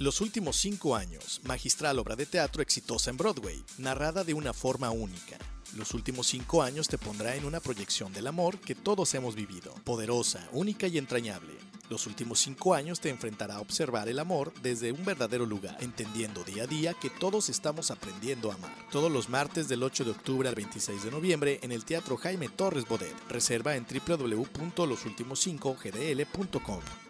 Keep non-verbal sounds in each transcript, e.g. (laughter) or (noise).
Los últimos cinco años, magistral obra de teatro exitosa en Broadway, narrada de una forma única. Los últimos cinco años te pondrá en una proyección del amor que todos hemos vivido, poderosa, única y entrañable. Los últimos cinco años te enfrentará a observar el amor desde un verdadero lugar, entendiendo día a día que todos estamos aprendiendo a amar. Todos los martes del 8 de octubre al 26 de noviembre en el Teatro Jaime Torres Bodet. Reserva en www.losultimos5gdl.com.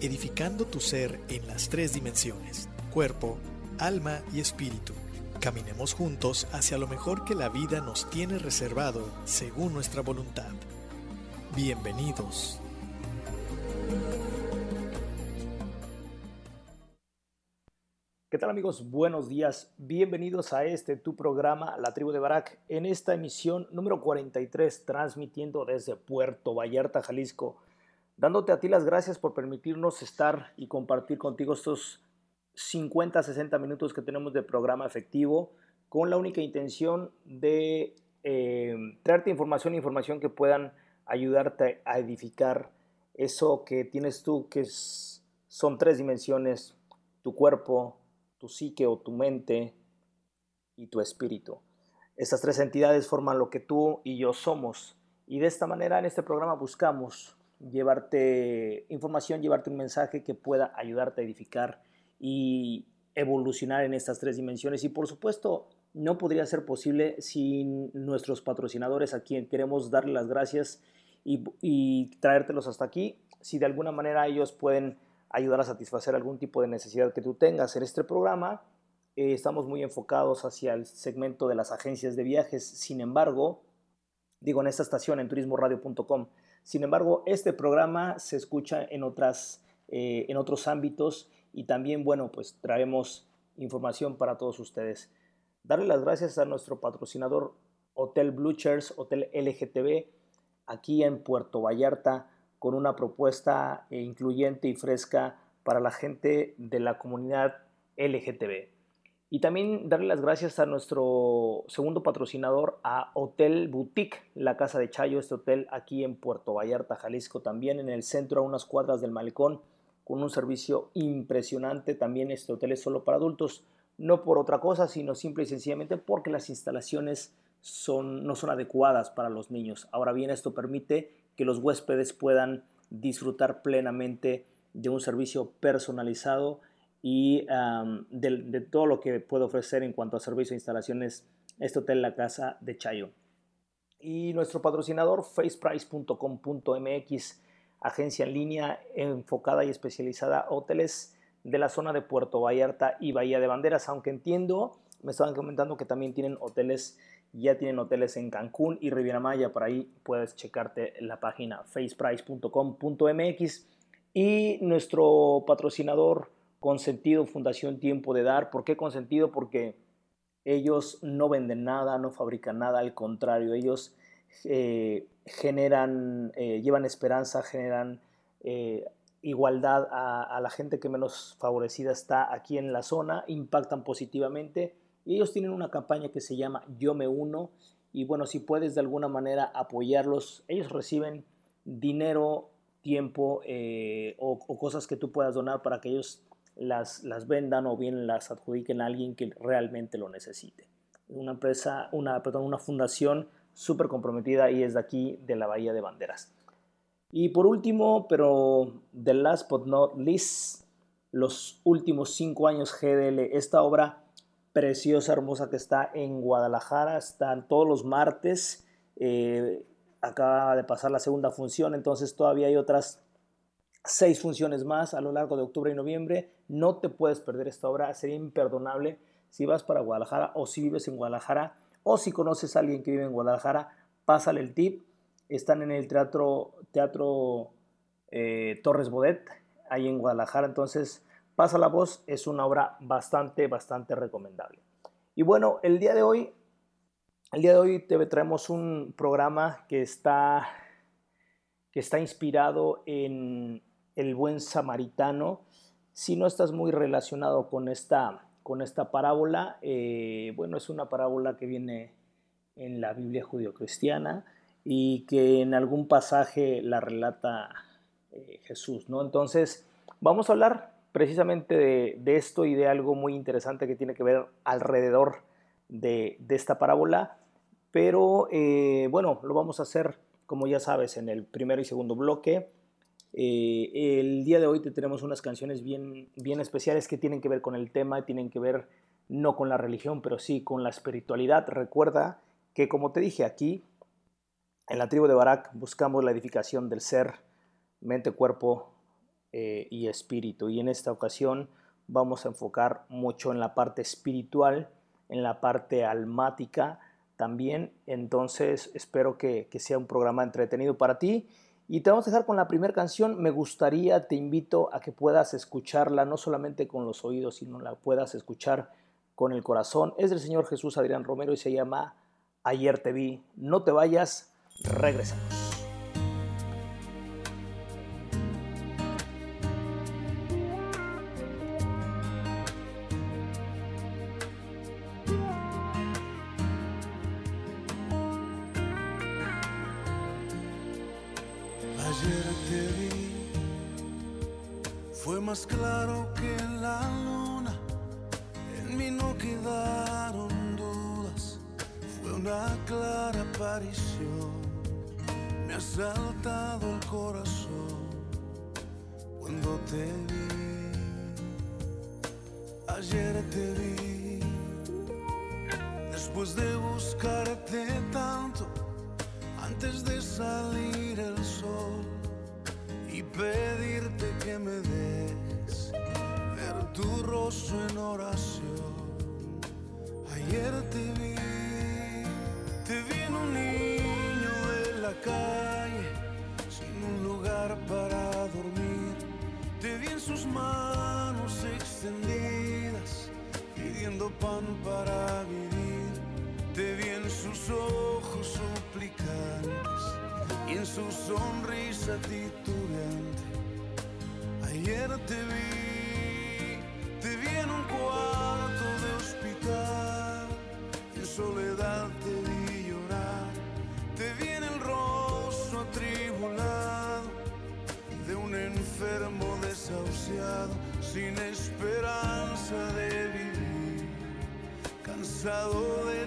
edificando tu ser en las tres dimensiones, cuerpo, alma y espíritu. Caminemos juntos hacia lo mejor que la vida nos tiene reservado según nuestra voluntad. Bienvenidos. ¿Qué tal amigos? Buenos días. Bienvenidos a este tu programa La Tribu de Barak en esta emisión número 43 transmitiendo desde Puerto Vallarta, Jalisco dándote a ti las gracias por permitirnos estar y compartir contigo estos 50, 60 minutos que tenemos de programa efectivo con la única intención de eh, traerte información, información que puedan ayudarte a edificar eso que tienes tú, que son tres dimensiones, tu cuerpo, tu psique o tu mente y tu espíritu. Estas tres entidades forman lo que tú y yo somos. Y de esta manera en este programa buscamos llevarte información, llevarte un mensaje que pueda ayudarte a edificar y evolucionar en estas tres dimensiones. Y por supuesto, no podría ser posible sin nuestros patrocinadores a quien queremos darle las gracias y, traértelos hasta aquí. Si de alguna manera ellos pueden ayudar a satisfacer algún tipo de necesidad que tú tengas en este programa, eh, estamos muy enfocados hacia el segmento de las agencias de viajes. Sin embargo, digo en esta estación en turismoradio.com, sin embargo, este programa se escucha en, otras, eh, en otros ámbitos y también, bueno, pues traemos información para todos ustedes. Darle las gracias a nuestro patrocinador Hotel Bluchers, Hotel LGTB, aquí en Puerto Vallarta, con una propuesta eh, incluyente y fresca para la gente de la comunidad LGTB. Y también darle las gracias a nuestro segundo patrocinador, a Hotel Boutique, la casa de Chayo, este hotel aquí en Puerto Vallarta, Jalisco, también en el centro, a unas cuadras del malecón, con un servicio impresionante. También este hotel es solo para adultos, no por otra cosa, sino simple y sencillamente porque las instalaciones no son adecuadas para los niños. Ahora bien, esto permite que los huéspedes puedan disfrutar plenamente de un servicio personalizado y de, todo lo que puede ofrecer en cuanto a servicio e instalaciones este hotel La Casa de Chayo. Y nuestro patrocinador faceprice.com.mx, agencia en línea enfocada y especializada a hoteles de la zona de Puerto Vallarta y Bahía de Banderas, aunque entiendo, me estaban comentando que también tienen hoteles, ya tienen hoteles en Cancún y Riviera Maya, por ahí puedes checarte la página faceprice.com.mx y nuestro patrocinador Consentido Fundación Tiempo de Dar, ¿por qué Consentido? Porque ellos no venden nada, no fabrican nada, al contrario, ellos eh, generan, eh, llevan esperanza, generan eh, igualdad a, la gente que menos favorecida está aquí en la zona, impactan positivamente y ellos tienen una campaña que se llama Yo me uno y bueno, si puedes de alguna manera apoyarlos, ellos reciben dinero, tiempo o, o, cosas que tú puedas donar para que ellos las, las vendan o bien las adjudiquen a alguien que realmente lo necesite. Una empresa, una, perdón, una fundación súper comprometida y es de aquí, de la Bahía de Banderas. Y por último, pero the last but not least, los últimos cinco años GDL, esta obra preciosa, hermosa que está en Guadalajara, están todos los martes, eh, acaba de pasar la segunda función, entonces todavía hay otras seis funciones más a lo largo de octubre y noviembre, no te puedes perder esta obra, sería imperdonable si vas para Guadalajara o si vives en Guadalajara, o si conoces a alguien que vive en Guadalajara, pásale el tip. Están en el teatro, teatro eh, Torres Bodet, ahí en Guadalajara. Entonces, pasa la voz, es una obra bastante, bastante recomendable. Y bueno, el día de hoy, el día de hoy te traemos un programa que está, que está inspirado en el buen samaritano. Si no estás muy relacionado con esta con esta parábola. Eh, bueno, es una parábola que viene en la Biblia judio-cristiana y que en algún pasaje la relata eh, Jesús, ¿no? Entonces, vamos a hablar precisamente de, esto y de algo muy interesante que tiene que ver alrededor de, esta parábola, pero eh, bueno, lo vamos a hacer, como ya sabes, en el primero y segundo bloque. Eh, el día de hoy te tenemos unas canciones bien, bien especiales que tienen que ver con el tema, tienen que ver no con la religión, pero sí con la espiritualidad. Recuerda que, como te dije aquí, en la tribu de Barak buscamos la edificación del ser, mente, cuerpo eh, y espíritu. Y en esta ocasión vamos a enfocar mucho en la parte espiritual, en la parte almática también. Entonces espero que, que sea un programa entretenido para ti y te vamos a dejar con la primera canción. Me gustaría, te invito a que puedas escucharla, no solamente con los oídos, sino la puedas escuchar con el corazón. Es del Señor Jesús Adrián Romero y se llama Ayer te vi. No te vayas, regresamos.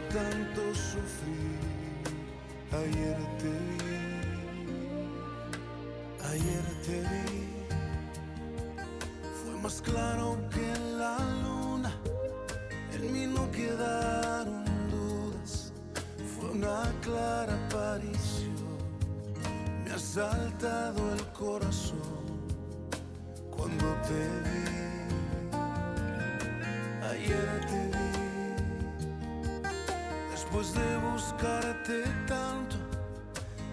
Tanto sufrir. Ayer te vi, ayer te vi, fue más claro que la luna, en mí no quedaron dudas, fue una clara aparición, me ha saltado el corazón cuando te vi. Ayer te vi, después de buscarte tanto,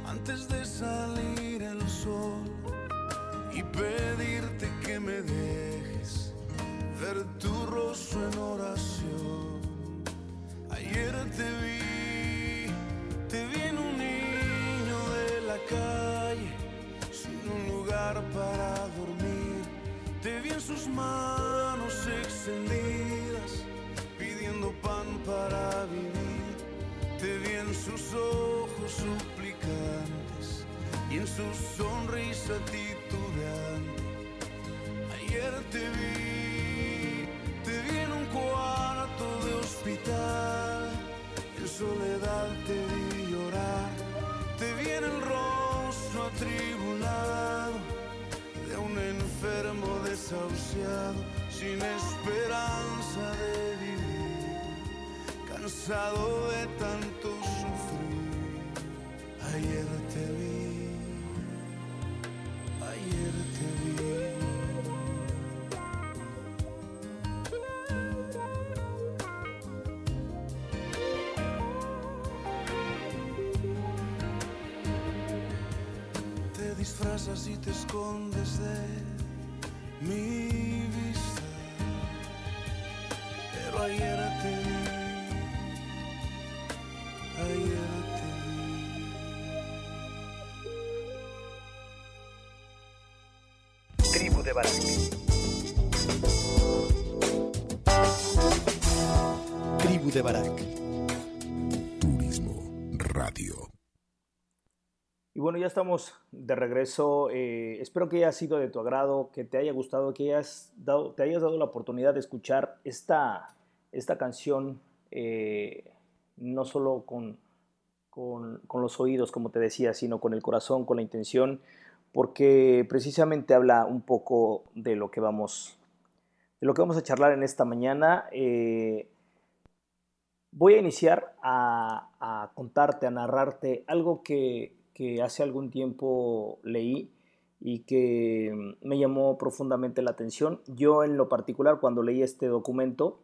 antes de salir el sol y pedirte que me dejes ver tu rostro en oración. Ayer te vi, te vi en un niño de la calle, sin un lugar para dormir. Te vi en sus manos extendidas, ojos suplicantes y en su sonrisa titubeante. Ayer te vi, te vi en un cuarto de hospital, en soledad te vi llorar, te vi en el rostro atribulado de un enfermo desahuciado, sin esperanza de vivir, cansado de tanto. Ayer te vi, ayer te vi. Te disfrazas y te escondes de mi vista. Pero ayer Tribu de Barak. Tribu de Barak. Turismo Radio. Y bueno, ya estamos de regreso. Eh, espero que haya sido de tu agrado, que te haya gustado, que hayas dado, te hayas dado la oportunidad de escuchar esta, esta canción, eh, no solo con, con, con los oídos, como te decía, sino con el corazón, con la intención, porque precisamente habla un poco de lo que vamos, de lo que vamos a charlar en esta mañana. Eh, voy a iniciar a, a contarte, a narrarte algo que, que hace algún tiempo leí y que me llamó profundamente la atención. Yo en lo particular cuando leí este documento,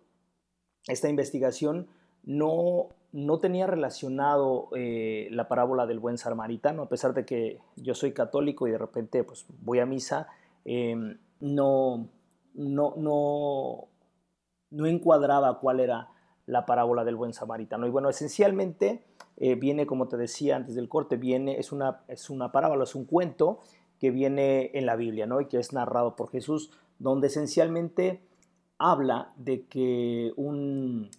esta investigación, no, no tenía relacionado eh, la parábola del buen samaritano, a pesar de que yo soy católico y de repente pues, voy a misa, eh, no, no, no, no encuadraba cuál era la parábola del buen samaritano. Y bueno, esencialmente eh, viene, como te decía antes del corte, viene, es una, es una parábola, es un cuento que viene en la Biblia, ¿no? Y que es narrado por Jesús, donde esencialmente habla de que un,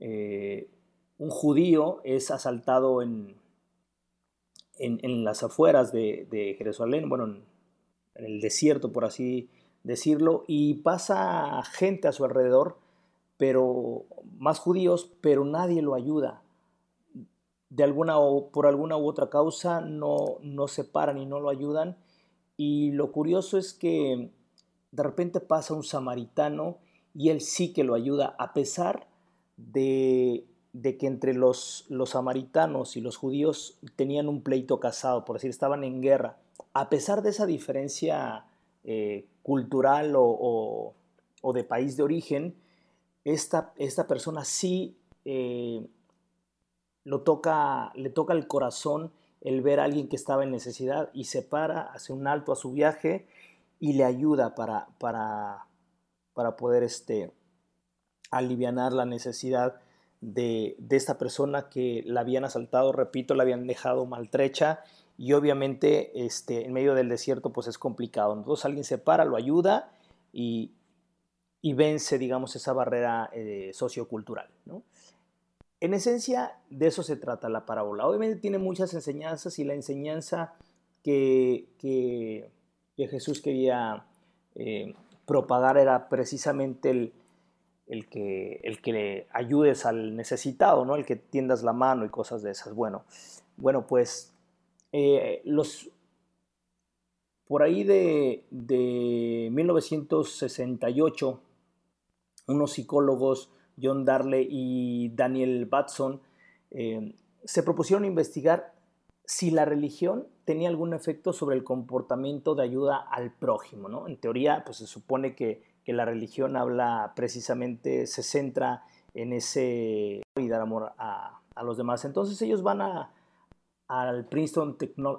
eh, un judío es asaltado en, en, las afueras de, de, Jerusalén, bueno, en, en el desierto, por así decirlo, y pasa gente a su alrededor, pero más judíos, pero nadie lo ayuda. De alguna o por alguna u otra causa no, no se paran y no lo ayudan. Y lo curioso es que de repente pasa un samaritano y él sí que lo ayuda, a pesar de, de que entre los, los samaritanos y los judíos tenían un pleito casado, por decir, estaban en guerra. A pesar de esa diferencia eh, cultural o, o, de país de origen, esta, esta persona sí eh, lo toca, le toca el corazón el ver a alguien que estaba en necesidad y se para, hace un alto a su viaje y le ayuda para, para, para poder este, aliviar la necesidad de, esta persona que la habían asaltado, repito, la habían dejado maltrecha y obviamente este, en medio del desierto pues es complicado. Entonces alguien se para, lo ayuda y, y vence, digamos, esa barrera eh, sociocultural. ¿no? En esencia, de eso se trata la parábola. Obviamente tiene muchas enseñanzas y la enseñanza que, que, que Jesús quería eh, propagar era precisamente el, el, que, el que le ayudes al necesitado, ¿no? el que tiendas la mano y cosas de esas. Bueno, bueno pues eh, los, por ahí de, de 1968, unos psicólogos John Darley y Daniel Batson, eh, se propusieron investigar si la religión tenía algún efecto sobre el comportamiento de ayuda al prójimo. ¿no? En teoría, pues se supone que, que la religión habla precisamente, se centra en ese y dar amor a, a los demás. Entonces ellos van a, al Princeton,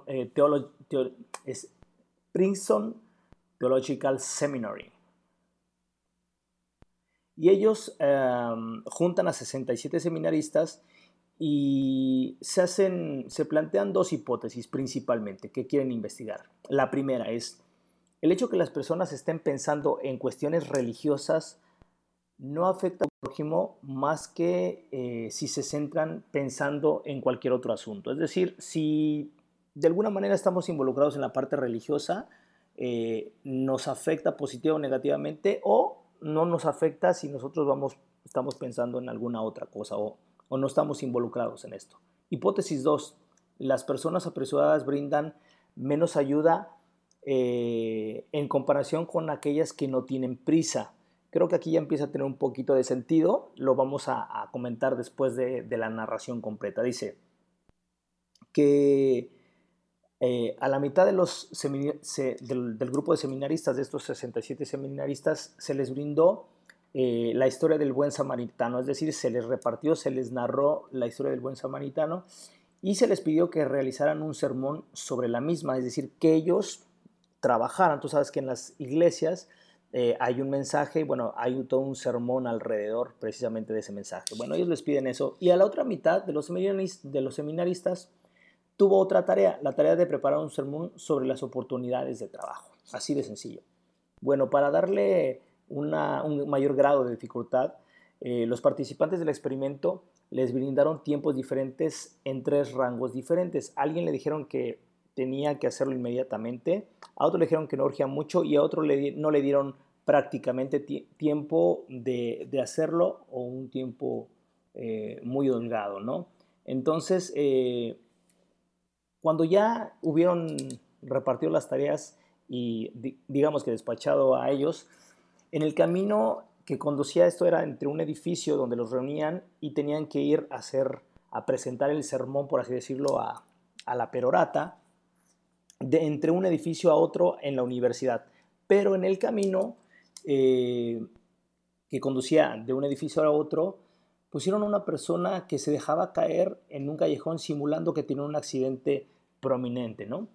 eh, Princeton Theological Seminary. Y ellos em, juntan a 67 seminaristas y se hacen, se plantean dos hipótesis principalmente que quieren investigar. La primera es el hecho que las personas estén pensando en cuestiones religiosas no afecta al prójimo más que eh, si se centran pensando en cualquier otro asunto. Es decir, si de alguna manera estamos involucrados en la parte religiosa, eh, nos afecta positiva o negativamente o no nos afecta si nosotros vamos, estamos pensando en alguna otra cosa o, o no estamos involucrados en esto. Hipótesis 2. Las personas apresuradas brindan menos ayuda eh, en comparación con aquellas que no tienen prisa. Creo que aquí ya empieza a tener un poquito de sentido, lo vamos a, comentar después de, la narración completa. Dice que eh, a la mitad del, grupo de seminaristas, de estos 67 seminaristas, se les brindó eh, la historia del buen samaritano, es decir, se les repartió, se les narró la historia del buen samaritano y se les pidió que realizaran un sermón sobre la misma, es decir, que ellos trabajaran. Tú sabes que en las iglesias eh, hay un mensaje, bueno, hay todo un sermón alrededor precisamente de ese mensaje. Bueno, ellos les piden eso. Y a la otra mitad de los, de los seminaristas tuvo otra tarea, la tarea de preparar un sermón sobre las oportunidades de trabajo. Así de sencillo. Bueno, para darle un mayor grado de dificultad, eh, los participantes del experimento les brindaron tiempos diferentes en tres rangos diferentes. alguien le dijeron que tenía que hacerlo inmediatamente, a otro le dijeron que no urgía mucho y a otro no le dieron prácticamente tiempo de, hacerlo o un tiempo eh, muy holgado, ¿no? Entonces, eh, cuando ya hubieron repartido las tareas y digamos que despachado a ellos, en el camino que conducía esto era entre un edificio donde los reunían y tenían que ir a hacer, a presentar el sermón, por así decirlo, a la perorata, de entre un edificio a otro en la universidad. Pero en el camino eh, que conducía de un edificio a otro, pusieron una persona que se dejaba caer en un callejón simulando que tenía un accidente prominente, ¿no?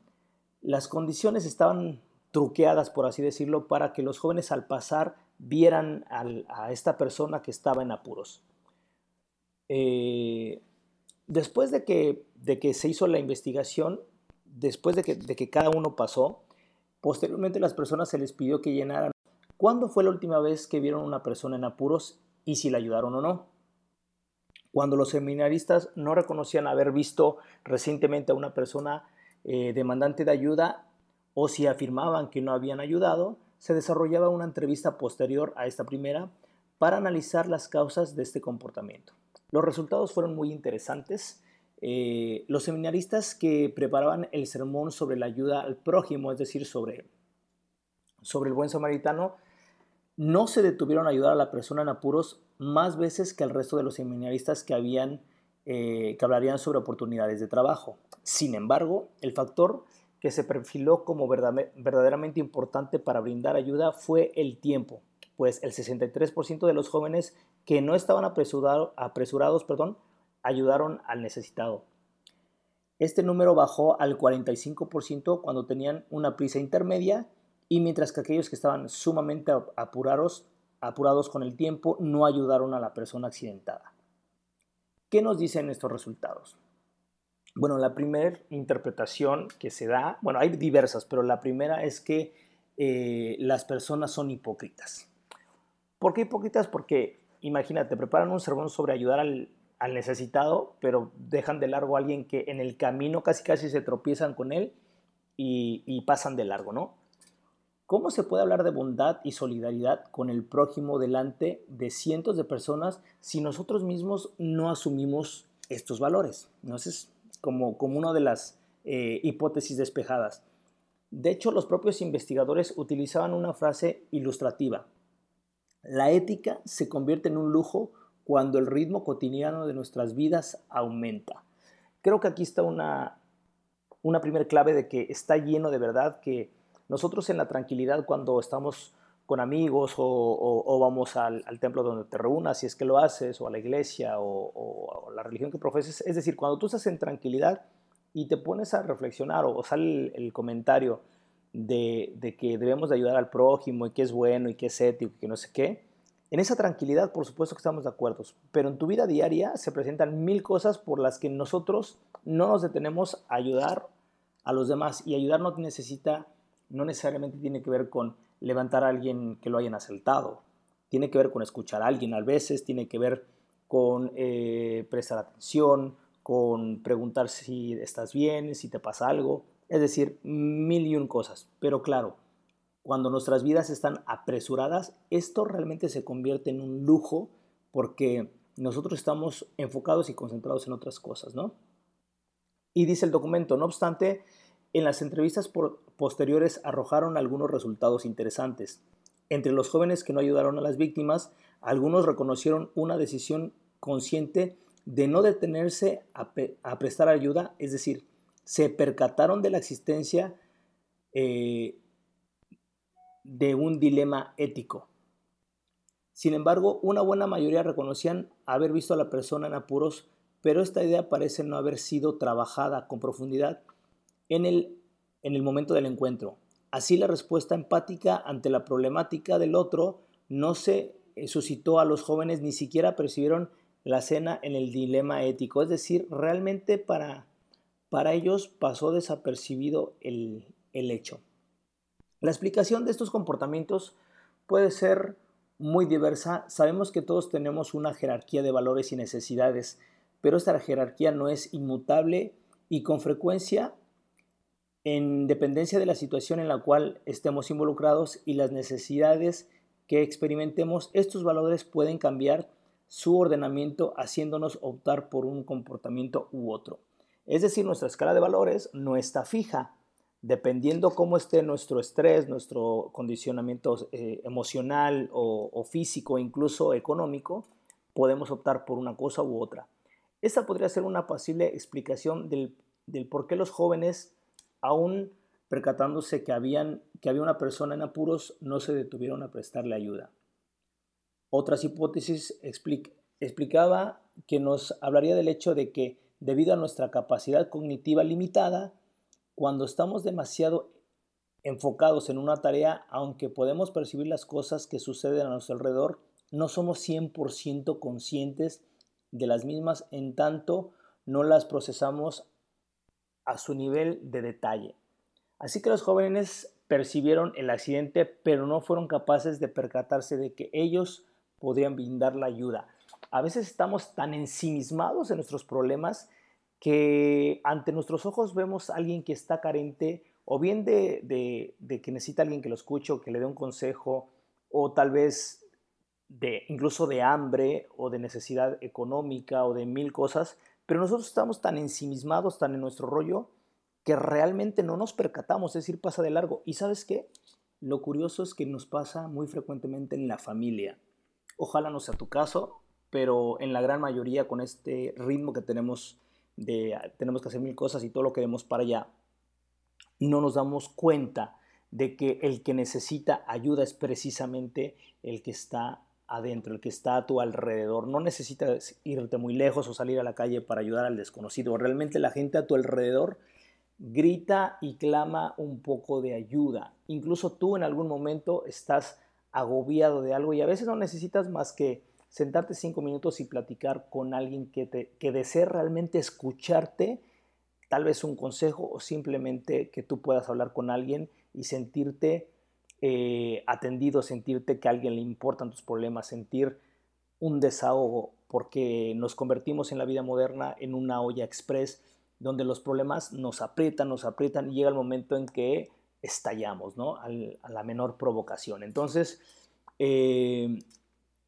Las condiciones estaban truqueadas, por así decirlo, para que los jóvenes al pasar vieran a esta persona que estaba en apuros. Eh, después de que, de que se hizo la investigación, después de que, cada uno pasó, posteriormente las personas se les pidió que llenaran cuándo fue la última vez que vieron a una persona en apuros y si la ayudaron o no. Cuando los seminaristas no reconocían haber visto recientemente a una persona eh, demandante de ayuda o si afirmaban que no habían ayudado, se desarrollaba una entrevista posterior a esta primera para analizar las causas de este comportamiento. Los resultados fueron muy interesantes eh, los seminaristas que preparaban el sermón sobre la ayuda al prójimo, es decir, sobre, sobre el buen samaritano, no se detuvieron a ayudar a la persona en apuros más veces que el resto de los seminaristas que, habían, eh, que hablarían sobre oportunidades de trabajo. Sin embargo, el factor que se perfiló como verdaderamente importante para brindar ayuda fue el tiempo, pues el 63% de los jóvenes que no estaban apresurados perdón, ayudaron al necesitado. Este número bajó al 45% cuando tenían una prisa intermedia y mientras que aquellos que estaban sumamente apurados, apurados con el tiempo no ayudaron a la persona accidentada. ¿Qué nos dicen estos resultados? Bueno, la primera interpretación que se da, bueno, hay diversas, pero la primera es que eh, las personas son hipócritas. ¿Por qué hipócritas? Porque, imagínate, preparan un sermón sobre ayudar al, al necesitado, pero dejan de largo a alguien que en el camino casi casi se tropiezan con él y, pasan de largo, ¿no? ¿Cómo se puede hablar de bondad y solidaridad con el prójimo delante de cientos de personas si nosotros mismos no asumimos estos valores? ¿No? es como, como una de las eh, hipótesis despejadas. De hecho, los propios investigadores utilizaban una frase ilustrativa. La ética se convierte en un lujo cuando el ritmo cotidiano de nuestras vidas aumenta. Creo que aquí está una, una primera clave de que está lleno de verdad, que nosotros en la tranquilidad cuando estamos con amigos o, vamos al, templo donde te reúnas, si es que lo haces, o a la iglesia o, la religión que profeses. Es decir, cuando tú estás en tranquilidad y te pones a reflexionar o, sale el, comentario de, de, que debemos de ayudar al prójimo y que es bueno y que es ético y que no sé qué, en esa tranquilidad por supuesto que estamos de acuerdo, pero en tu vida diaria se presentan mil cosas por las que nosotros no nos detenemos a ayudar a los demás y ayudar no necesita, no necesariamente tiene que ver con levantar a alguien que lo hayan asaltado. Tiene que ver con escuchar a alguien, a veces tiene que ver con eh, prestar atención, con preguntar si estás bien, si te pasa algo, es decir, mil y un cosas. Pero claro, cuando nuestras vidas están apresuradas, esto realmente se convierte en un lujo porque nosotros estamos enfocados y concentrados en otras cosas, ¿no? Y dice el documento, no obstante, en las entrevistas posteriores arrojaron algunos resultados interesantes. Entre los jóvenes que no ayudaron a las víctimas, algunos reconocieron una decisión consciente de no detenerse a, prestar ayuda, es decir, se percataron de la existencia eh, de un dilema ético. Sin embargo, una buena mayoría reconocían haber visto a la persona en apuros, pero esta idea parece no haber sido trabajada con profundidad en el, en el momento del encuentro. Así la respuesta empática ante la problemática del otro no se eh, suscitó a los jóvenes, ni siquiera percibieron la cena en el dilema ético. Es decir, realmente para, para ellos pasó desapercibido el, el hecho. La explicación de estos comportamientos puede ser muy diversa. Sabemos que todos tenemos una jerarquía de valores y necesidades, pero esta jerarquía no es inmutable y con frecuencia en dependencia de la situación en la cual estemos involucrados y las necesidades que experimentemos, estos valores pueden cambiar su ordenamiento haciéndonos optar por un comportamiento u otro. Es decir, nuestra escala de valores no está fija. Dependiendo cómo esté nuestro estrés, nuestro condicionamiento eh, emocional o, físico, incluso económico, podemos optar por una cosa u otra. Esta podría ser una posible explicación del, por qué los jóvenes aún percatándose que, había una persona en apuros, no se detuvieron a prestarle ayuda. Otras hipótesis explicaba que nos hablaría del hecho de que debido a nuestra capacidad cognitiva limitada, cuando estamos demasiado enfocados en una tarea, aunque podemos percibir las cosas que suceden a nuestro alrededor, no somos 100% conscientes de las mismas en tanto no las procesamos a su nivel de detalle. Así que los jóvenes percibieron el accidente, pero no fueron capaces de percatarse de que ellos podrían brindar la ayuda. A veces estamos tan ensimismados en nuestros problemas que ante nuestros ojos vemos a alguien que está carente o bien de, que necesita alguien que lo escuche o que le dé un consejo o tal vez de incluso de hambre o de necesidad económica o de mil cosas pero nosotros estamos tan ensimismados, tan en nuestro rollo, que realmente no nos percatamos, es decir, pasa de largo. ¿Y sabes qué? Lo curioso es que nos pasa muy frecuentemente en la familia. Ojalá no sea tu caso, pero en la gran mayoría con este ritmo que tenemos de tenemos que hacer mil cosas y todo lo queremos para allá, no nos damos cuenta de que el que necesita ayuda es precisamente el que está adentro, el que está a tu alrededor. No necesitas irte muy lejos o salir a la calle para ayudar al desconocido. Realmente la gente a tu alrededor grita y clama un poco de ayuda. Incluso tú en algún momento estás agobiado de algo y a veces no necesitas más que sentarte cinco minutos y platicar con alguien que, te, que desee realmente escucharte, tal vez un consejo o simplemente que tú puedas hablar con alguien y sentirte eh, atendido, sentirte que a alguien le importan tus problemas, sentir un desahogo, porque nos convertimos en la vida moderna en una olla express donde los problemas nos aprietan, nos aprietan y llega el momento en que estallamos, ¿no? a la menor provocación. Entonces, eh,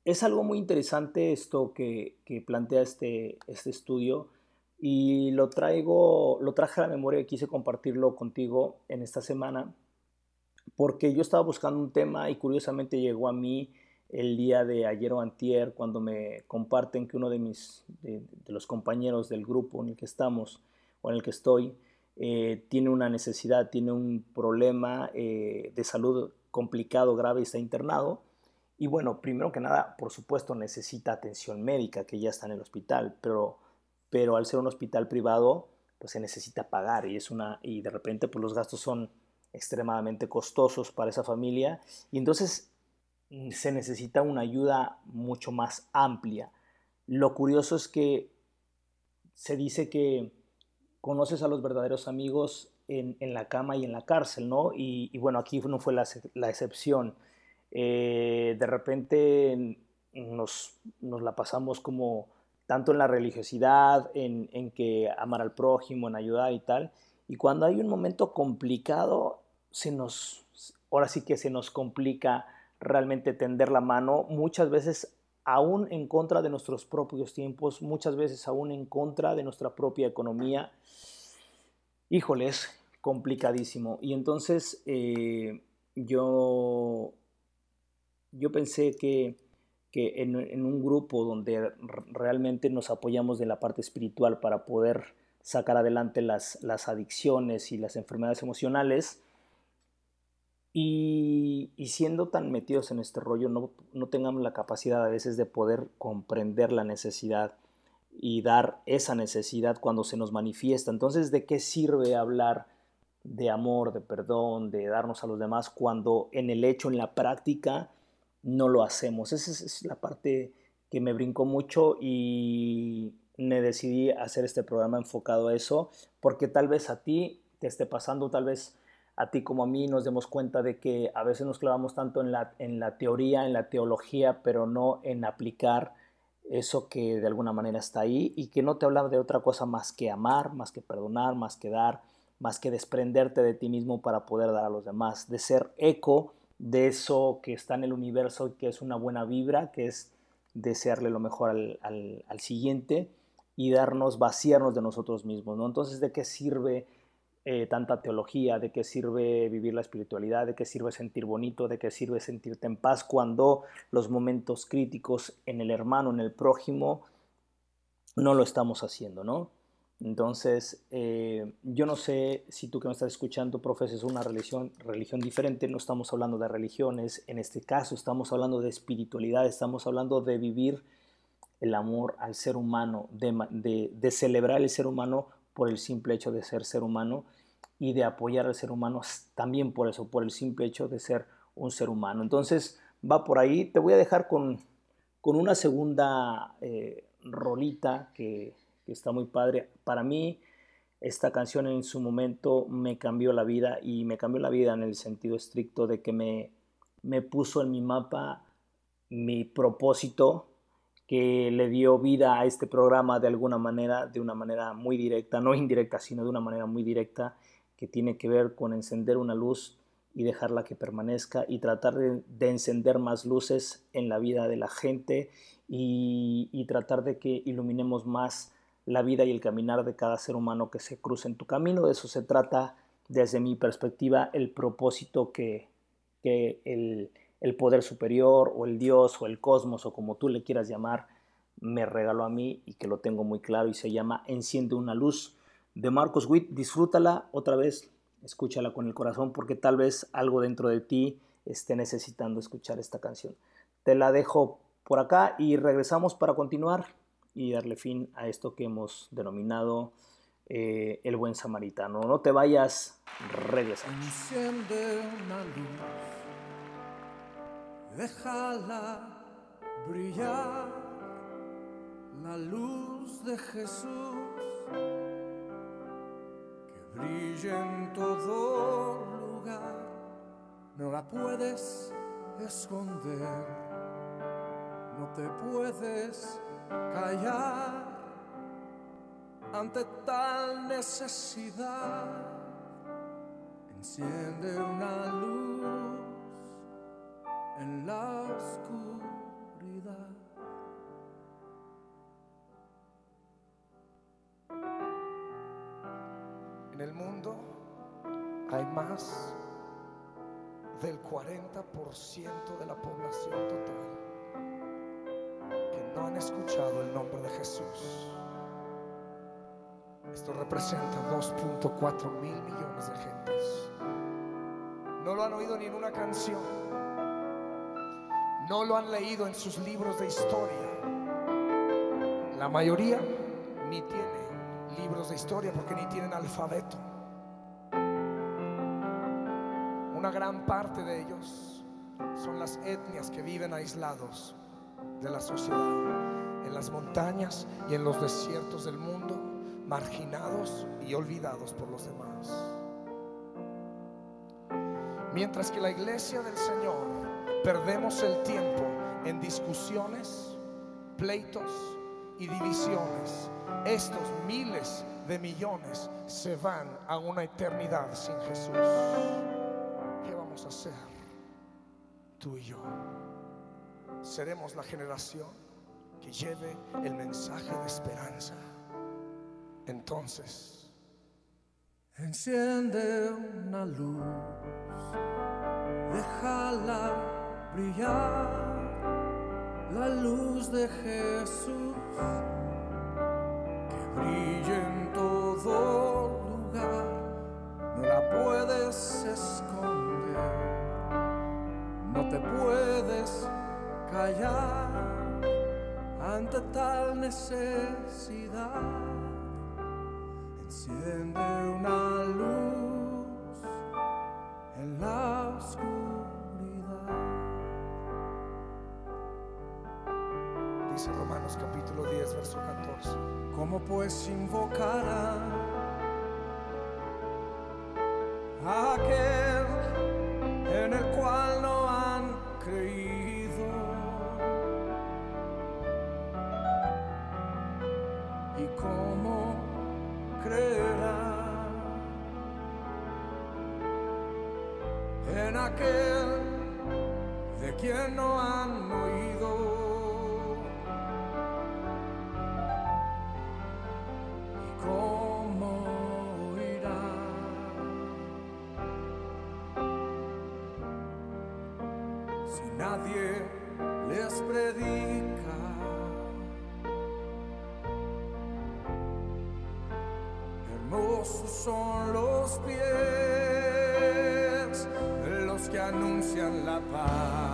es algo muy interesante esto que, plantea este, este estudio y lo traigo, lo traje a la memoria y quise compartirlo contigo en esta semana porque yo estaba buscando un tema y curiosamente llegó a mí el día de ayer o antier cuando me comparten que uno de mis de, los compañeros del grupo en el que estamos o en el que estoy eh, tiene una necesidad, tiene un problema eh, de salud complicado, grave y está internado. Y bueno, primero que nada, por supuesto, necesita atención médica, que ya está en el hospital, pero, pero al ser un hospital privado, pues se necesita pagar y, es una, y de repente pues los gastos son extremadamente costosos para esa familia y entonces mm, se necesita una ayuda mucho más amplia. Lo curioso es que se dice que conoces a los verdaderos amigos en, la cama y en la cárcel, ¿no? Y, bueno, aquí no fue la, excepción. Eh, de repente nos, nos, la pasamos como tanto en la religiosidad, en, en, que amar al prójimo, en ayudar y tal. Y cuando hay un momento complicado, se nos, ahora sí que se nos complica realmente tender la mano, muchas veces aún en contra de nuestros propios tiempos, muchas veces aún en contra de nuestra propia economía. Híjole, es complicadísimo. Y entonces eh, yo, yo pensé que, que en, un grupo donde realmente nos apoyamos de la parte espiritual para poder sacar adelante las, las adicciones y las enfermedades emocionales, y, siendo tan metidos en este rollo, no, no tengamos la capacidad a veces de poder comprender la necesidad y dar esa necesidad cuando se nos manifiesta. Entonces, ¿de qué sirve hablar de amor, de perdón, de darnos a los demás cuando en el hecho, en la práctica, no lo hacemos? Esa es la parte que me brincó mucho y me decidí hacer este programa enfocado a eso, porque tal vez a ti te esté pasando, tal vez a ti como a mí nos demos cuenta de que a veces nos clavamos tanto en la, en la teoría, en la teología, pero no en aplicar eso que de alguna manera está ahí y que no te habla de otra cosa más que amar, más que perdonar, más que dar, más que desprenderte de ti mismo para poder dar a los demás, de ser eco de eso que está en el universo y que es una buena vibra, que es desearle lo mejor al, al, siguiente y darnos, vaciarnos de nosotros mismos, ¿no? Entonces, ¿de qué sirve eh, tanta teología, de qué sirve vivir la espiritualidad, de qué sirve sentir bonito, de qué sirve sentirte en paz cuando los momentos críticos en el hermano, en el prójimo, no lo estamos haciendo, ¿no? Entonces, eh, yo no sé si tú que me estás escuchando profesas una religión, religión diferente, no estamos hablando de religiones, en este caso estamos hablando de espiritualidad, estamos hablando de vivir el amor al ser humano, de, de celebrar el ser humano por el simple hecho de ser ser humano y de apoyar al ser humano también por eso, por el simple hecho de ser un ser humano. Entonces va por ahí. Te voy a dejar con, con una segunda eh, rolita que, que, está muy padre. Para mí esta canción en su momento me cambió la vida y me cambió la vida en el sentido estricto de que me, me puso en mi mapa mi propósito que le dio vida a este programa de alguna manera, de una manera muy directa, no indirecta, sino de una manera muy directa, que tiene que ver con encender una luz y dejarla que permanezca y tratar de, encender más luces en la vida de la gente y, y, tratar de que iluminemos más la vida y el caminar de cada ser humano que se cruce en tu camino. De eso se trata, desde mi perspectiva, el propósito que, que el, el poder superior o el Dios o el cosmos o como tú le quieras llamar, me regaló a mí y que lo tengo muy claro y se llama Enciende una luz de Marcos Witt. Disfrútala otra vez, escúchala con el corazón porque tal vez algo dentro de ti esté necesitando escuchar esta canción. Te la dejo por acá y regresamos para continuar y darle fin a esto que hemos denominado eh, el buen samaritano. No te vayas, regresamos. Enciende una luz déjala brillar la luz de Jesús que brille en todo lugar, no la puedes esconder, no te puedes callar ante tal necesidad. Enciende una luz en la oscuridad. En el mundo hay más del 40% de la población total no han escuchado el nombre de Jesús. Esto representa 2.4 mil millones de gentes No lo han oído ni en una canción. No lo han leído en sus libros de historia. La mayoría ni tiene libros de historia porque ni tienen alfabeto. Una gran parte de ellos son las etnias que viven aislados de la sociedad, en las montañas y en los desiertos del mundo, marginados y olvidados por los demás. Mientras que la iglesia del Señor perdemos el tiempo en discusiones, pleitos y divisiones, estos miles de millones se van a una eternidad sin Jesús. ¿Qué vamos a hacer? Tú y yo. Seremos la generación que lleve el mensaje de esperanza. Entonces, enciende una luz, déjala brillar, la luz de Jesús que brille en todo lugar, no la puedes esconder, no te puedes callar ante tal necesidad. Enciende una luz en la oscuridad. Dice Romanos capítulo 10, verso 14. ¿Cómo pues invocarán a aquel en el cual aquel de quien no han oído? Anuncian la paz.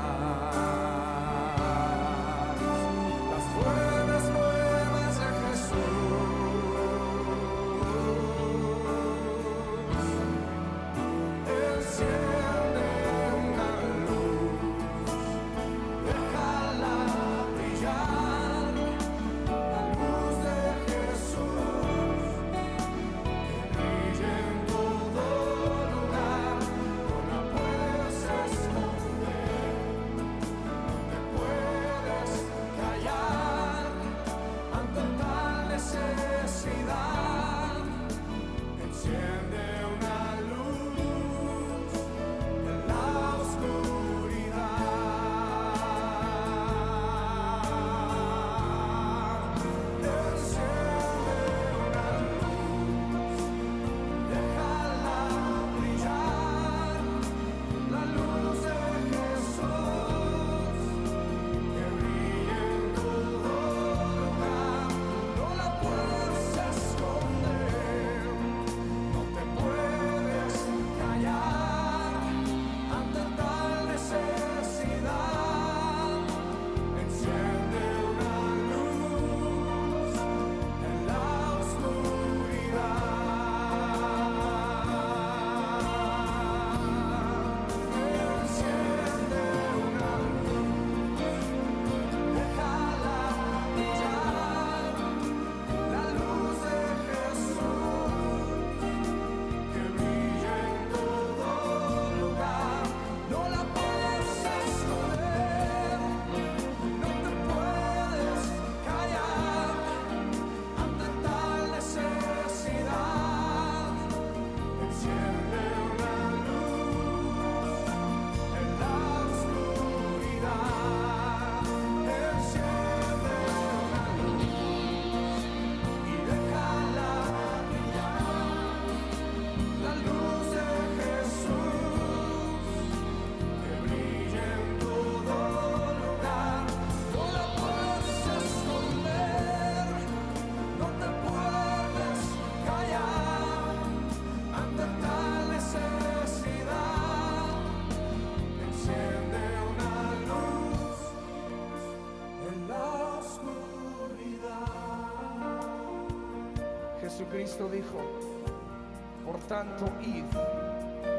Tanto, id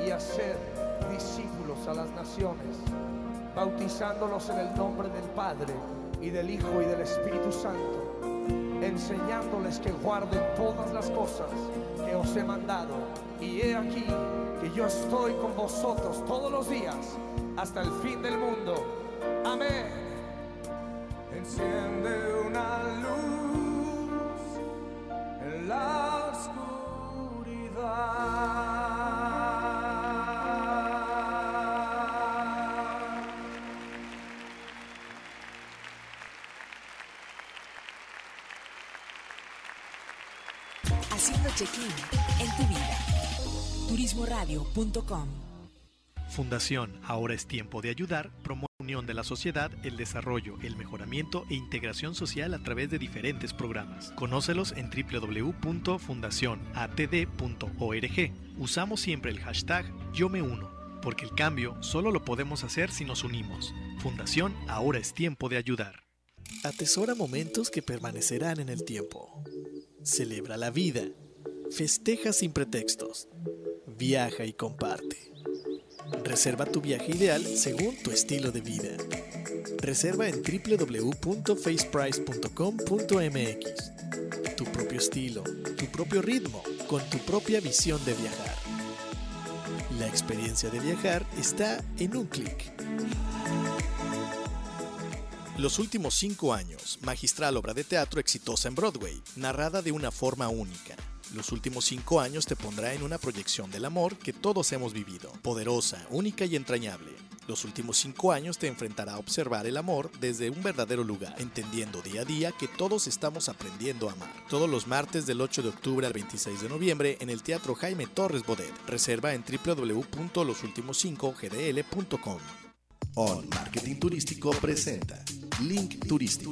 y hacer discípulos a las naciones, bautizándolos en el nombre del Padre y del Hijo y del Espíritu Santo, enseñándoles que guarden todas las cosas que os he mandado. Y he aquí que yo estoy con vosotros todos los días hasta el fin del mundo. Amén. Enciende una luz check-in en tu vida. Turismoradio.com Fundación Ahora es tiempo de ayudar promueve la unión de la sociedad, el desarrollo, el mejoramiento e integración social a través de diferentes programas. Conócelos en www.fundacionatd.org. Usamos siempre el hashtag Yo me uno, porque el cambio solo lo podemos hacer si nos unimos. Fundación Ahora es tiempo de ayudar. Atesora momentos que permanecerán en el tiempo. Celebra la vida. Festeja sin pretextos. Viaja y comparte. Reserva tu viaje ideal según tu estilo de vida. Reserva en www.faceprice.com.mx. Tu propio estilo, tu propio ritmo, con tu propia visión de viajar. La experiencia de viajar está en un clic. Los últimos cinco años, magistral obra de teatro exitosa en Broadway, narrada de una forma única. Los últimos cinco años te pondrá en una proyección del amor que todos hemos vivido, poderosa, única y entrañable. Los últimos cinco años te enfrentará a observar el amor desde un verdadero lugar, entendiendo día a día que todos estamos aprendiendo a amar. Todos los martes del 8 de octubre al 26 de noviembre en el Teatro Jaime Torres Bodet. Reserva en www.losultimos5gdl.com. On Marketing Turístico presenta Link Turístico,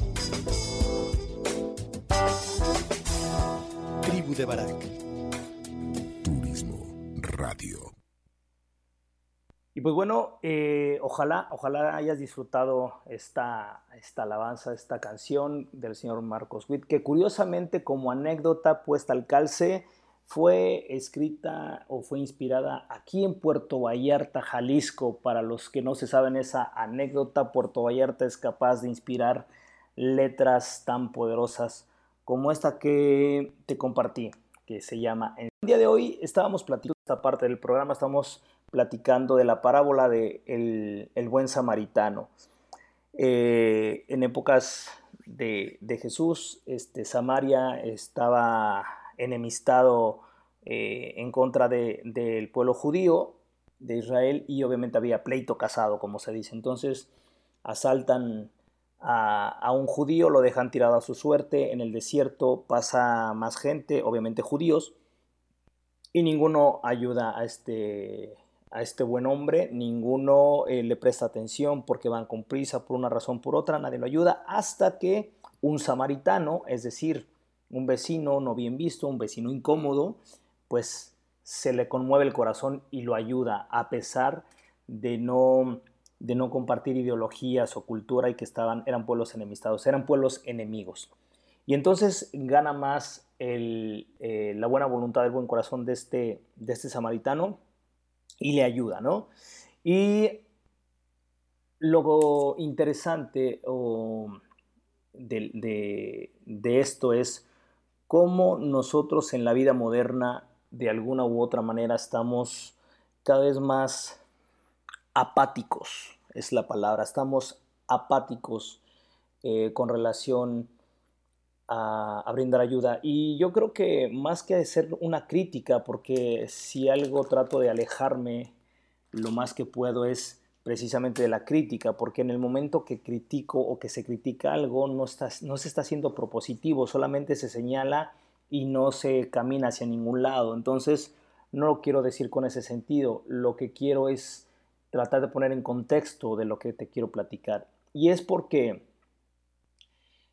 Tribu de Barak. Turismo Radio. Y pues bueno, eh, ojalá, ojalá hayas disfrutado esta, esta alabanza, esta canción del señor Marcos Witt, que curiosamente como anécdota puesta al calce fue escrita o fue inspirada aquí en Puerto Vallarta, Jalisco. Para los que no se saben esa anécdota, Puerto Vallarta es capaz de inspirar letras tan poderosas como esta que te compartí, que se llama... El día de hoy estábamos platicando esta parte del programa, estamos platicando de la parábola de el, buen samaritano. Eh, en épocas de, de Jesús, este, Samaria estaba enemistado eh, en contra de- del pueblo judío de Israel y obviamente había pleito casado, como se dice. Entonces asaltan a, un judío, lo dejan tirado a su suerte, en el desierto pasa más gente, obviamente judíos, y ninguno ayuda a este, a este buen hombre, ninguno eh, le presta atención porque van con prisa por una razón por otra, nadie lo ayuda, hasta que un samaritano, es decir, un vecino no bien visto, un vecino incómodo, pues se le conmueve el corazón y lo ayuda a pesar de no, de no compartir ideologías o cultura y que estaban, eran pueblos enemistados, eran pueblos enemigos. Y entonces gana más el, eh, la buena voluntad, el buen corazón de este, de este samaritano y le ayuda, ¿no? Y lo interesante o, de, de- de esto es cómo nosotros en la vida moderna, de alguna u otra manera, estamos cada vez más apáticos, es la palabra, estamos apáticos eh, con relación a, brindar ayuda. Y yo creo que más que ser una crítica, porque si algo trato de alejarme lo más que puedo es precisamente de la crítica, porque en el momento que critico o que se critica algo no, está, no se está haciendo propositivo, solamente se señala y no se camina hacia ningún lado. Entonces, no lo quiero decir con ese sentido, lo que quiero es tratar de poner en contexto de lo que te quiero platicar. Y es porque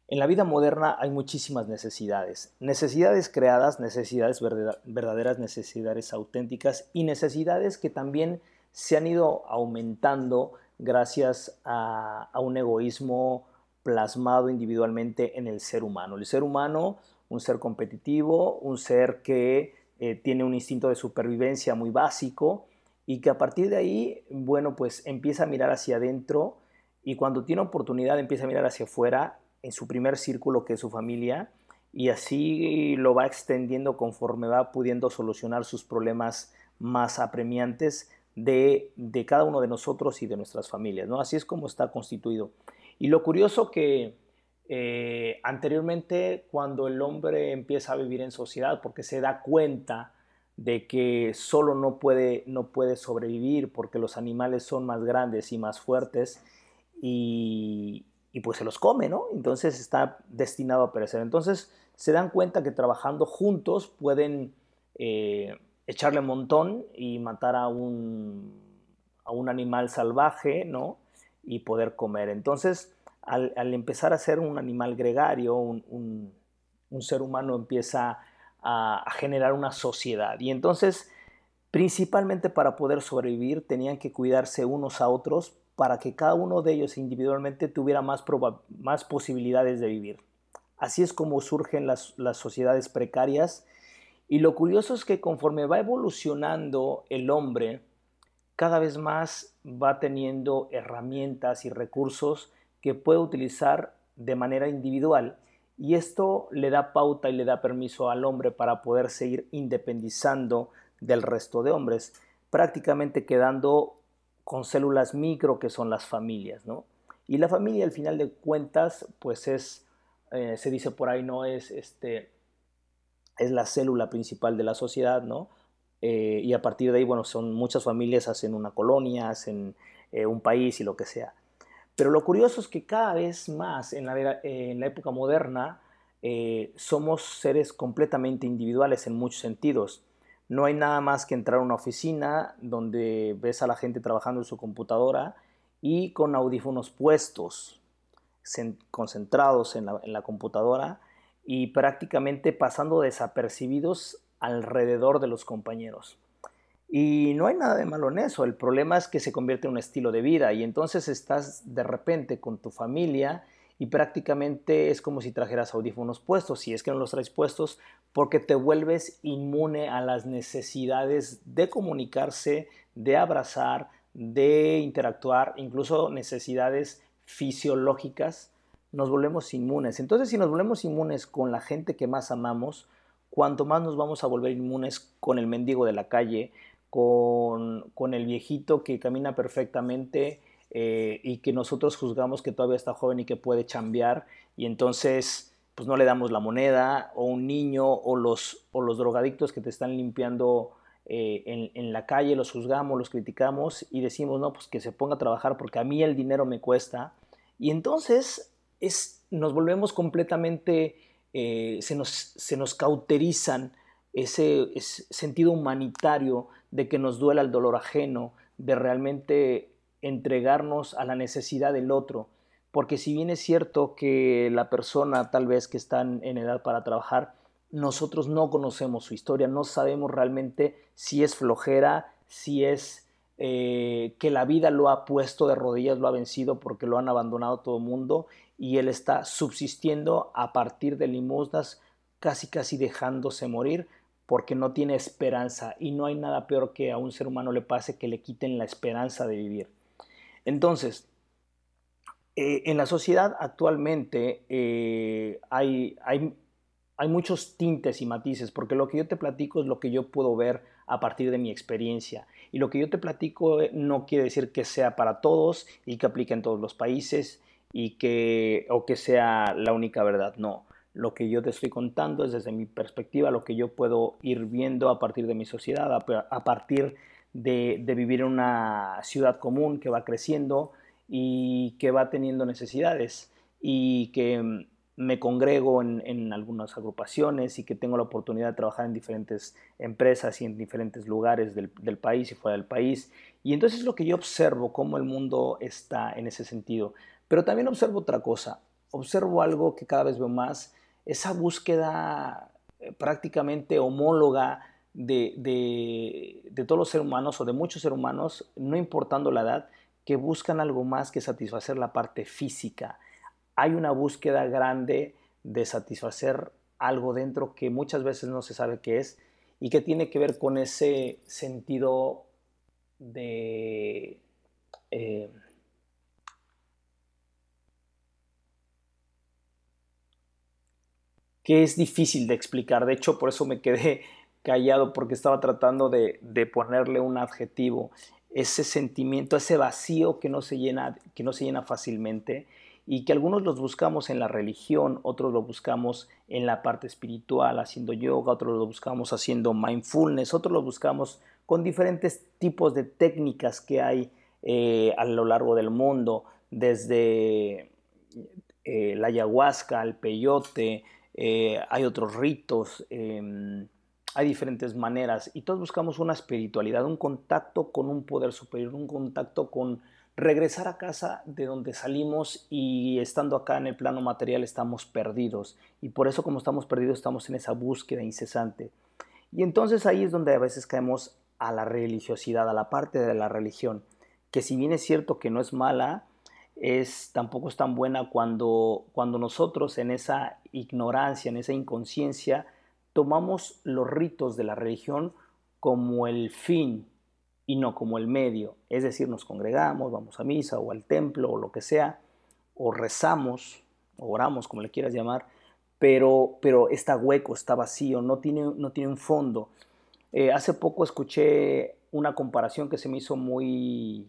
en la vida moderna hay muchísimas necesidades. Necesidades creadas, necesidades verdaderas, necesidades auténticas y necesidades que también se han ido aumentando gracias a, un egoísmo plasmado individualmente en el ser humano. El ser humano, un ser competitivo, un ser que eh, tiene un instinto de supervivencia muy básico y que a partir de ahí, bueno, pues empieza a mirar hacia adentro y cuando tiene oportunidad empieza a mirar hacia afuera en su primer círculo que es su familia y así lo va extendiendo conforme va pudiendo solucionar sus problemas más apremiantes de, cada uno de nosotros y de nuestras familias. ¿no? Así es como está constituido. Y lo curioso que eh, anteriormente cuando el hombre empieza a vivir en sociedad porque se da cuenta de que solo no puede, no puede sobrevivir porque los animales son más grandes y más fuertes y, pues se los come, ¿no? Entonces está destinado a perecer. Entonces se dan cuenta que trabajando juntos pueden eh, echarle un montón y matar a un, a un animal salvaje, ¿no? Y poder comer. Entonces, al, empezar a ser un animal gregario, un, ser humano empieza a, generar una sociedad. Y entonces, principalmente para poder sobrevivir, tenían que cuidarse unos a otros para que cada uno de ellos individualmente tuviera más, más posibilidades de vivir. Así es como surgen las, las sociedades precarias y lo curioso es que conforme va evolucionando el hombre, cada vez más va teniendo herramientas y recursos que puede utilizar de manera individual. Y esto le da pauta y le da permiso al hombre para poder seguir independizando del resto de hombres, prácticamente quedando con células micro que son las familias, ¿no? Y la familia al final de cuentas, pues es, eh, se dice por ahí, no es este, es la célula principal de la sociedad, ¿no? Eh, y a partir de ahí, bueno, son muchas familias, hacen una colonia, hacen eh, un país y lo que sea. Pero lo curioso es que cada vez más en la, época moderna eh, somos seres completamente individuales en muchos sentidos. No hay nada más que entrar a una oficina donde ves a la gente trabajando en su computadora y con audífonos puestos, concentrados en la computadora y prácticamente pasando desapercibidos alrededor de los compañeros. Y no hay nada de malo en eso, el problema es que se convierte en un estilo de vida y entonces estás de repente con tu familia y prácticamente es como si trajeras audífonos puestos, si es que no los traes puestos, porque te vuelves inmune a las necesidades de comunicarse, de abrazar, de interactuar, incluso necesidades fisiológicas nos volvemos inmunes. Entonces, si nos volvemos inmunes con la gente que más amamos, cuanto más nos vamos a volver inmunes con el mendigo de la calle, con, el viejito que camina perfectamente eh, y que nosotros juzgamos que todavía está joven y que puede chambear y entonces pues no le damos la moneda, o un niño, o los, o los drogadictos que te están limpiando eh, en, en, la calle, los juzgamos, los criticamos y decimos, no, pues que se ponga a trabajar porque a mí el dinero me cuesta. Y entonces es, nos volvemos completamente, eh, se, nos, se, nos, cauterizan ese, sentido humanitario de que nos duela el dolor ajeno, de realmente entregarnos a la necesidad del otro. Porque si bien es cierto que la persona tal vez que está en edad para trabajar, nosotros no conocemos su historia, no sabemos realmente si es flojera, si es eh, que la vida lo ha puesto de rodillas, lo ha vencido porque lo han abandonado todo el mundo y él está subsistiendo a partir de limosnas, casi casi dejándose morir porque no tiene esperanza y no hay nada peor que a un ser humano le pase que le quiten la esperanza de vivir. Entonces, eh, en la sociedad actualmente eh, hay, hay, hay muchos tintes y matices, porque lo que yo te platico es lo que yo puedo ver a partir de mi experiencia. Y lo que yo te platico eh, no quiere decir que sea para todos y que aplique en todos los países y que, o que sea la única verdad. No, lo que yo te estoy contando es desde mi perspectiva lo que yo puedo ir viendo a partir de mi sociedad, a, partir de, vivir en una ciudad común que va creciendo y que va teniendo necesidades y que, me congrego en, algunas agrupaciones y que tengo la oportunidad de trabajar en diferentes empresas y en diferentes lugares del, país y fuera del país. Y entonces es lo que yo observo, cómo el mundo está en ese sentido. Pero también observo otra cosa, observo algo que cada vez veo más, esa búsqueda eh, prácticamente homóloga de, de, todos los seres humanos o de muchos seres humanos, no importando la edad, que buscan algo más que satisfacer la parte física. Hay una búsqueda grande de satisfacer algo dentro que muchas veces no se sabe qué es y que tiene que ver con ese sentido de... Eh, que es difícil de explicar. De hecho, por eso me quedé (laughs) callado, porque estaba tratando de, ponerle un adjetivo. Ese sentimiento, ese vacío que no se llena, que no se llena fácilmente y que algunos los buscamos en la religión, otros lo buscamos en la parte espiritual, haciendo yoga, otros lo buscamos haciendo mindfulness, otros lo buscamos con diferentes tipos de técnicas que hay eh, a lo largo del mundo, desde eh, la ayahuasca, el peyote, eh, hay otros ritos, em, hay diferentes maneras y todos buscamos una espiritualidad, un contacto con un poder superior, un contacto con regresar a casa de donde salimos y estando acá en el plano material estamos perdidos. Y por eso como estamos perdidos estamos en esa búsqueda incesante. Y entonces ahí es donde a veces caemos a la religiosidad, a la parte de la religión, que si bien es cierto que no es mala, es tampoco es tan buena cuando, cuando nosotros en esa ignorancia, en esa inconsciencia, tomamos los ritos de la religión como el fin y no como el medio. Es decir, nos congregamos, vamos a misa o al templo o lo que sea, o rezamos, o oramos, como le quieras llamar, pero, pero está hueco, está vacío, no tiene, no tiene un fondo. Eh, hace poco escuché una comparación que se me hizo muy,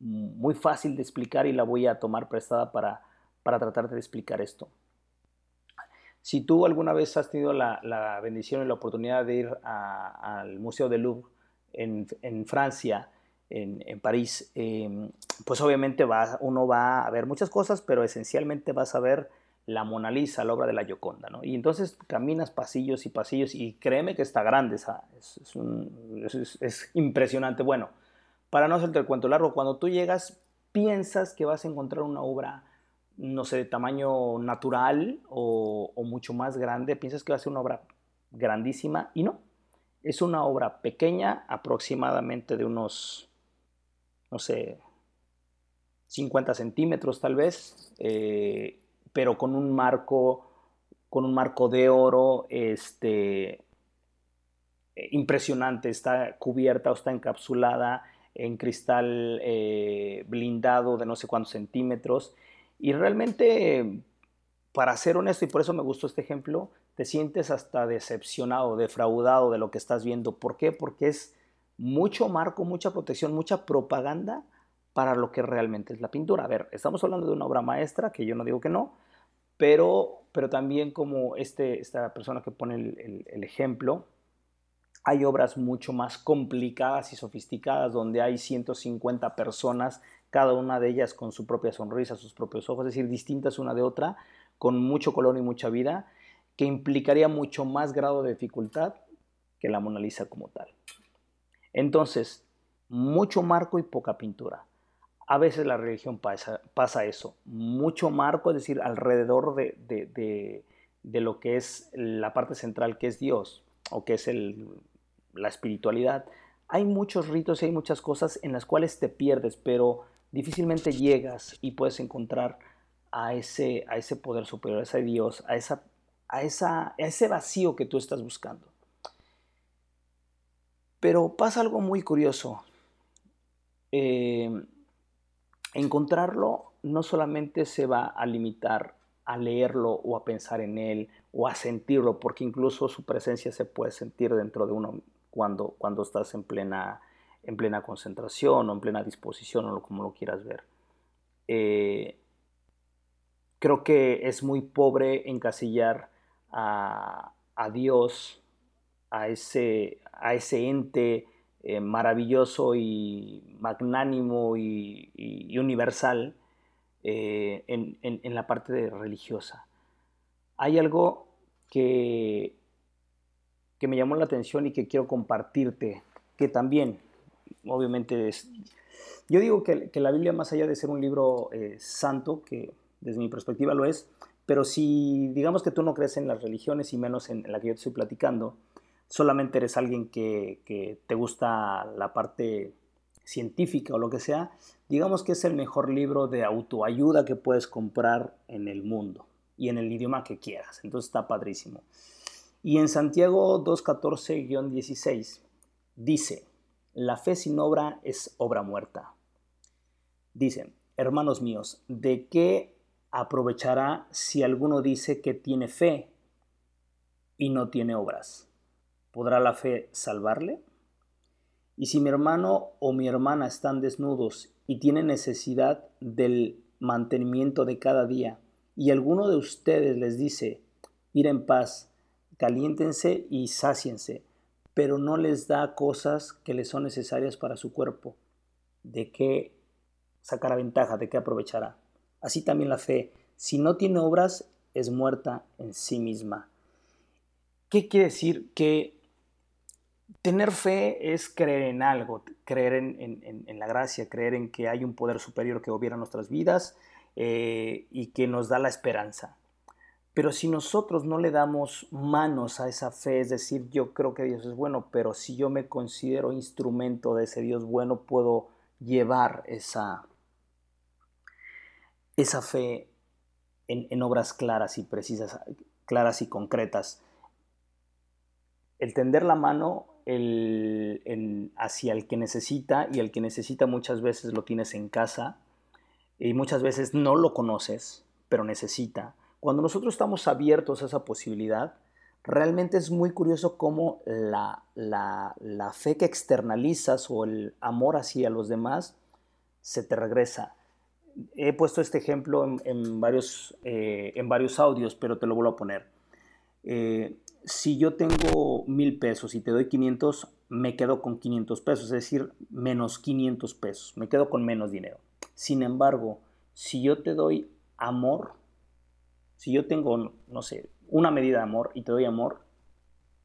muy fácil de explicar y la voy a tomar prestada para, para tratar de explicar esto. Si tú alguna vez has tenido la, bendición y la oportunidad de ir al Museo del Louvre, en, Francia, en, París, em, pues obviamente va, uno va a ver muchas cosas, pero esencialmente vas a ver la Mona Lisa, la obra de la Gioconda, ¿no? Y entonces caminas pasillos y pasillos y créeme que está grande, es, es, impresionante. Bueno, para no hacerte el cuento largo, cuando tú llegas piensas que vas a encontrar una obra, no sé, de tamaño natural o, mucho más grande, piensas que va a ser una obra grandísima y no, es una obra pequeña, aproximadamente de unos, no sé, 50 centímetros tal vez, eh, pero con un marco, con un marco de oro, este, impresionante, está cubierta o está encapsulada en cristal eh, blindado de no sé cuántos centímetros. Y realmente, para ser honesto, y por eso me gustó este ejemplo, te sientes hasta decepcionado, defraudado de lo que estás viendo. ¿Por qué? Porque es mucho marco, mucha protección, mucha propaganda para lo que realmente es la pintura. A ver, estamos hablando de una obra maestra, que yo no digo que no, pero, pero también como este, esta persona que pone el, el ejemplo, hay obras mucho más complicadas y sofisticadas donde hay 150 personas, cada una de ellas con su propia sonrisa, sus propios ojos, es decir, distintas una de otra, con mucho color y mucha vida que implicaría mucho más grado de dificultad que la Mona Lisa como tal. Entonces, mucho marco y poca pintura. A veces la religión pasa, eso, mucho marco, es decir, alrededor de, lo que es la parte central que es Dios o que es el, la espiritualidad. Hay muchos ritos y hay muchas cosas en las cuales te pierdes, pero difícilmente llegas y puedes encontrar a ese, a ese poder superior, a ese Dios, a esa a, esa, ese vacío que tú estás buscando. Pero pasa algo muy curioso. Eh, encontrarlo no solamente se va a limitar a leerlo o a pensar en él o a sentirlo, porque incluso su presencia se puede sentir dentro de uno cuando, cuando estás en plena, en plena concentración o en plena disposición o como lo quieras ver. Eh, creo que es muy pobre encasillar a, Dios, a ese, a ese ente eh, maravilloso y magnánimo y, universal eh, en, la parte religiosa. hay algo que, que me llamó la atención y que quiero compartirte, que también, obviamente, es... Yo digo que, que la Biblia, más allá de ser un libro eh, santo, que desde mi perspectiva lo es, pero si digamos que tú no crees en las religiones y menos en, la que yo te estoy platicando, solamente eres alguien que, que, te gusta la parte científica o lo que sea, digamos que es el mejor libro de autoayuda que puedes comprar en el mundo y en el idioma que quieras. Entonces está padrísimo. Y en Santiago 2.14-16 dice, la fe sin obra es obra muerta. Dice, hermanos míos, ¿de qué aprovechará si alguno dice que tiene fe y no tiene obras? ¿Podrá la fe salvarle? Y si mi hermano o mi hermana están desnudos y tienen necesidad del mantenimiento de cada día, y alguno de ustedes les dice, ir en paz, caliéntense y sáciense, pero no les da cosas que les son necesarias para su cuerpo, ¿de qué sacará ventaja? ¿De qué aprovechará? Así también la fe, si no tiene obras, es muerta en sí misma. ¿Qué quiere decir? Que tener fe es creer en algo, creer en, la gracia, creer en que hay un poder superior que gobierna nuestras vidas eh, y que nos da la esperanza. Pero si nosotros no le damos manos a esa fe, es decir, yo creo que Dios es bueno, pero si yo me considero instrumento de ese Dios bueno, puedo llevar esa, esa fe en, obras claras y precisas, claras y concretas. El tender la mano hacia el que necesita y el que necesita muchas veces lo tienes en casa y muchas veces no lo conoces, pero necesita. Cuando nosotros estamos abiertos a esa posibilidad, realmente es muy curioso cómo la, la fe que externalizas o el amor hacia los demás se te regresa he puesto este ejemplo en, varios, eh, en varios audios, pero te lo vuelvo a poner. Eh, si yo tengo mil pesos y te doy 500, me quedo con 500 pesos, es decir, menos 500 pesos, me quedo con menos dinero. Sin embargo, si yo te doy amor, si yo tengo, no sé, una medida de amor y te doy amor,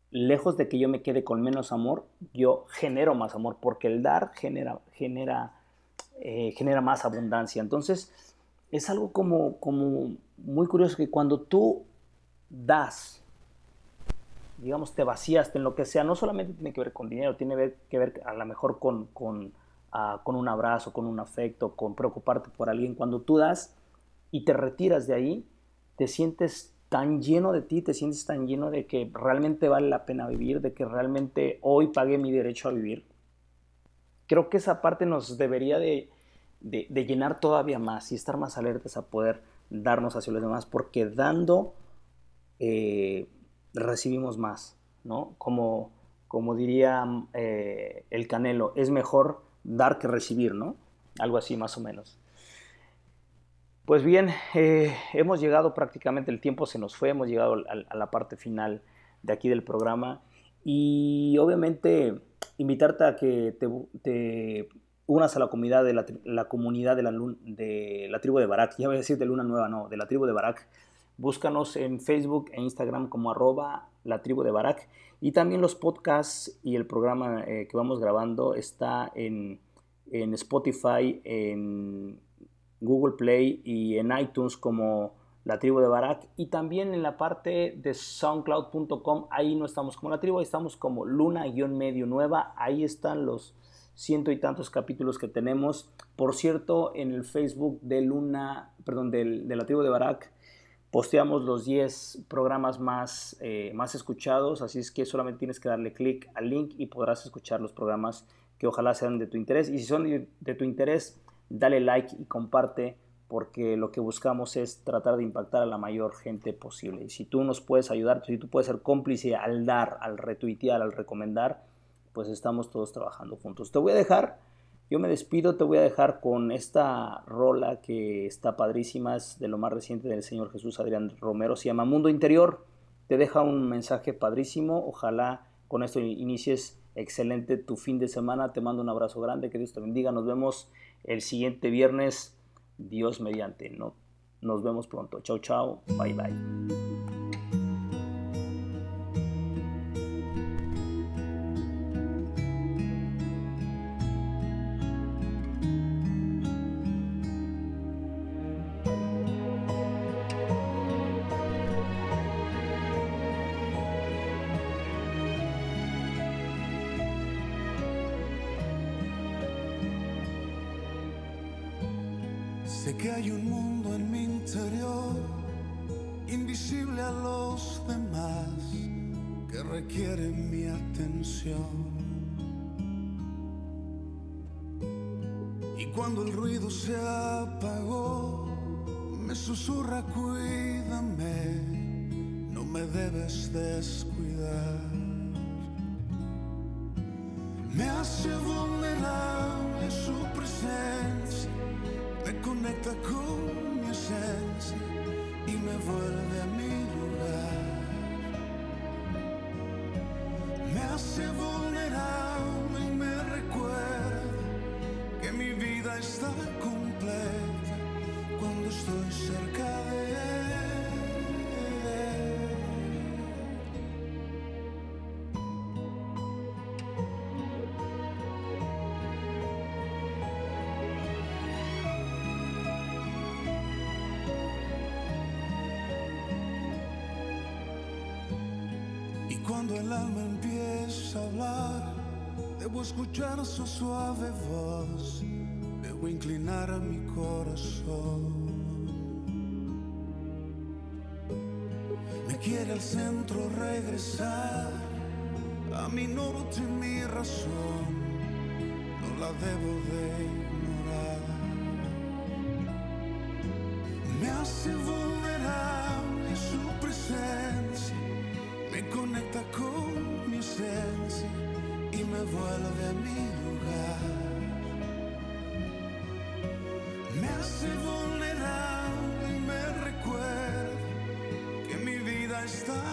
lejos de que yo me quede con menos amor, yo genero más amor, porque el dar genera, genera eh, genera más abundancia. Entonces, es algo como, como muy curioso que cuando tú das, digamos, te vaciaste en lo que sea, no solamente tiene que ver con dinero, tiene que ver a lo mejor con, con, ah, con un abrazo, con un afecto, con preocuparte por alguien. Cuando tú das y te retiras de ahí, te sientes tan lleno de ti, te sientes tan lleno de que realmente vale la pena vivir, de que realmente hoy pagué mi derecho a vivir. Creo que esa parte nos debería de, de, llenar todavía más y estar más alertas a poder darnos hacia los demás, porque dando eh, recibimos más, ¿no? Como, como diría eh, el Canelo, es mejor dar que recibir, ¿no? Algo así más o menos. Pues bien, eh, hemos llegado prácticamente, el tiempo se nos fue, hemos llegado a, la parte final de aquí del programa y obviamente invitarte a que te unas a la comunidad de la, comunidad de la, de la tribu de Barak. Ya voy a decir de Luna Nueva, no, de la tribu de Barak. Búscanos en Facebook e Instagram como arroba la tribu de Barak. Y también los podcasts y el programa eh, que vamos grabando está en, en Spotify, en Google Play y en iTunes como la tribu de Barak. Y también en la parte de soundcloud.com, ahí no estamos como la tribu, ahí estamos como luna-medio nueva. Ahí están los ciento y tantos capítulos que tenemos. Por cierto, en el Facebook de Luna, perdón, de la tribu de Barak, posteamos los 10 programas más, eh, más escuchados, así es que solamente tienes que darle clic al link y podrás escuchar los programas que ojalá sean de tu interés. Y si son de, tu interés, dale like y comparte porque lo que buscamos es tratar de impactar a la mayor gente posible. Y si tú nos puedes ayudar, si tú puedes ser cómplice al dar, al retuitear, al recomendar, pues estamos todos trabajando juntos. Te voy a dejar, yo me despido, te voy a dejar con esta rola que está padrísima, es de lo más reciente del Señor Jesús Adrián Romero, se llama Mundo Interior, te deja un mensaje padrísimo, ojalá con esto inicies excelente tu fin de semana, te mando un abrazo grande, que Dios te bendiga, nos vemos el siguiente viernes, Dios mediante, ¿no? Nos vemos pronto, chao chao, bye bye. Sé que hay un mundo en mi interior, invisible a los demás, que requiere mi atención. Y cuando el ruido se apagó, me susurra, cuídame, no me debes descuidar. Me hace vulnerable su presencia, conecta con mi esencia y me vuelve a mi lugar. Me hace vulnerable y me recuerda que mi vida está completa cuando estoy cerca de él. Cuando el alma empieza a hablar, debo escuchar su suave voz, debo inclinar a mi corazón. Me quiere al centro regresar, a mi norte y mi razón, no la debo de ignorar. Me hace mi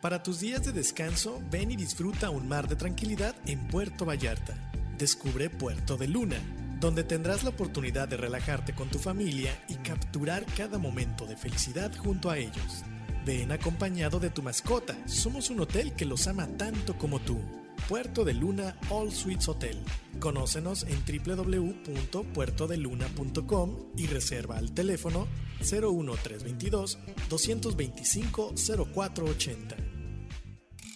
Para tus días de descanso, ven y disfruta un mar de tranquilidad en Puerto Vallarta. Descubre Puerto de Luna, donde tendrás la oportunidad de relajarte con tu familia y capturar cada momento de felicidad junto a ellos. Ven acompañado de tu mascota, somos un hotel que los ama tanto como tú. Puerto de Luna All Suites Hotel. Conócenos en www.puertodeluna.com y reserva al teléfono 01322 225 0480.